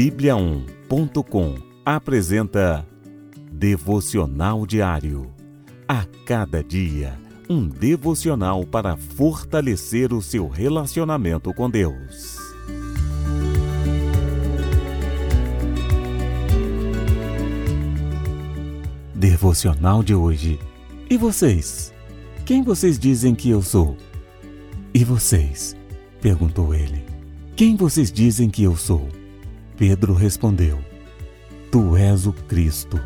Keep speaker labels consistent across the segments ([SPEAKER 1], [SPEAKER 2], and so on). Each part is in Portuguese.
[SPEAKER 1] Bíblia1.com apresenta Devocional Diário. A cada dia, um devocional para fortalecer o seu relacionamento com Deus. Devocional de hoje. E vocês? Quem vocês dizem que eu sou? E vocês? perguntou ele. Quem vocês dizem que eu sou? Pedro respondeu: Tu és o Cristo.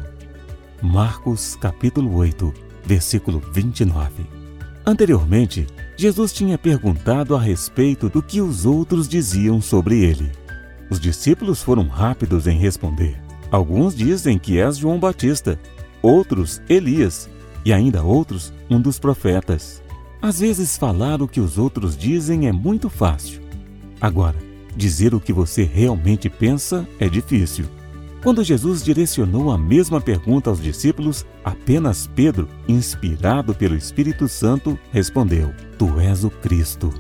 [SPEAKER 1] Marcos capítulo 8, versículo 29. Anteriormente, Jesus tinha perguntado a respeito do que os outros diziam sobre ele. Os discípulos foram rápidos em responder. Alguns dizem que és João Batista, outros Elias e ainda outros um dos profetas. Às vezes falar o que os outros dizem é muito fácil. Agora, dizer o que você realmente pensa é difícil. Quando Jesus direcionou a mesma pergunta aos discípulos, apenas Pedro, inspirado pelo Espírito Santo, respondeu: Tu és o Cristo.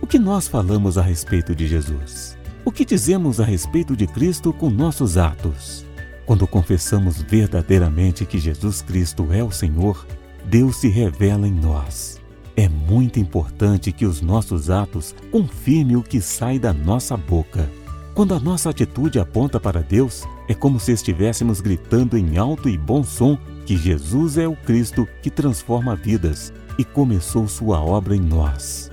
[SPEAKER 1] O que nós falamos a respeito de Jesus? O que dizemos a respeito de Cristo com nossos atos? Quando confessamos verdadeiramente que Jesus Cristo é o Senhor, Deus se revela em nós. É muito importante que os nossos atos confirmem o que sai da nossa boca. Quando a nossa atitude aponta para Deus, é como se estivéssemos gritando em alto e bom som que Jesus é o Cristo que transforma vidas e começou sua obra em nós.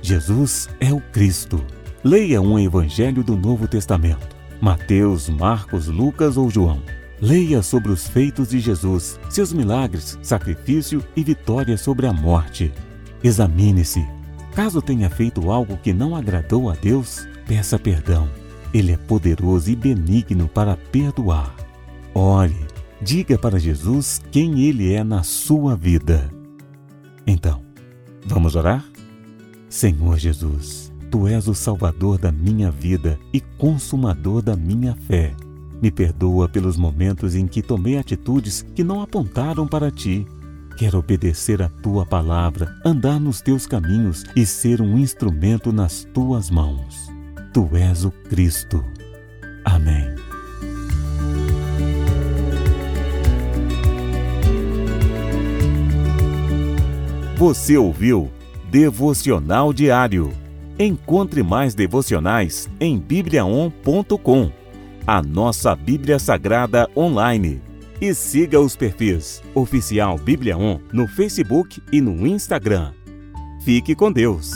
[SPEAKER 1] Jesus é o Cristo. Leia um evangelho do Novo Testamento: Mateus, Marcos, Lucas ou João. Leia sobre os feitos de Jesus, seus milagres, sacrifício e vitória sobre a morte. Examine-se. Caso tenha feito algo que não agradou a Deus, peça perdão. Ele é poderoso e benigno para perdoar. Ore, diga para Jesus quem ele é na sua vida. Então, vamos orar? Senhor Jesus, tu és o Salvador da minha vida e consumador da minha fé. Me perdoa pelos momentos em que tomei atitudes que não apontaram para ti Quero obedecer a tua palavra, andar nos teus caminhos e ser um instrumento nas tuas mãos. Tu és o Cristo. Amém. Você ouviu Devocional Diário. Encontre mais devocionais em bibliaon.com, a nossa Bíblia Sagrada online e siga os perfis Oficial Bíblia On no Facebook e no Instagram. Fique com Deus!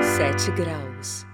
[SPEAKER 2] Sete graus.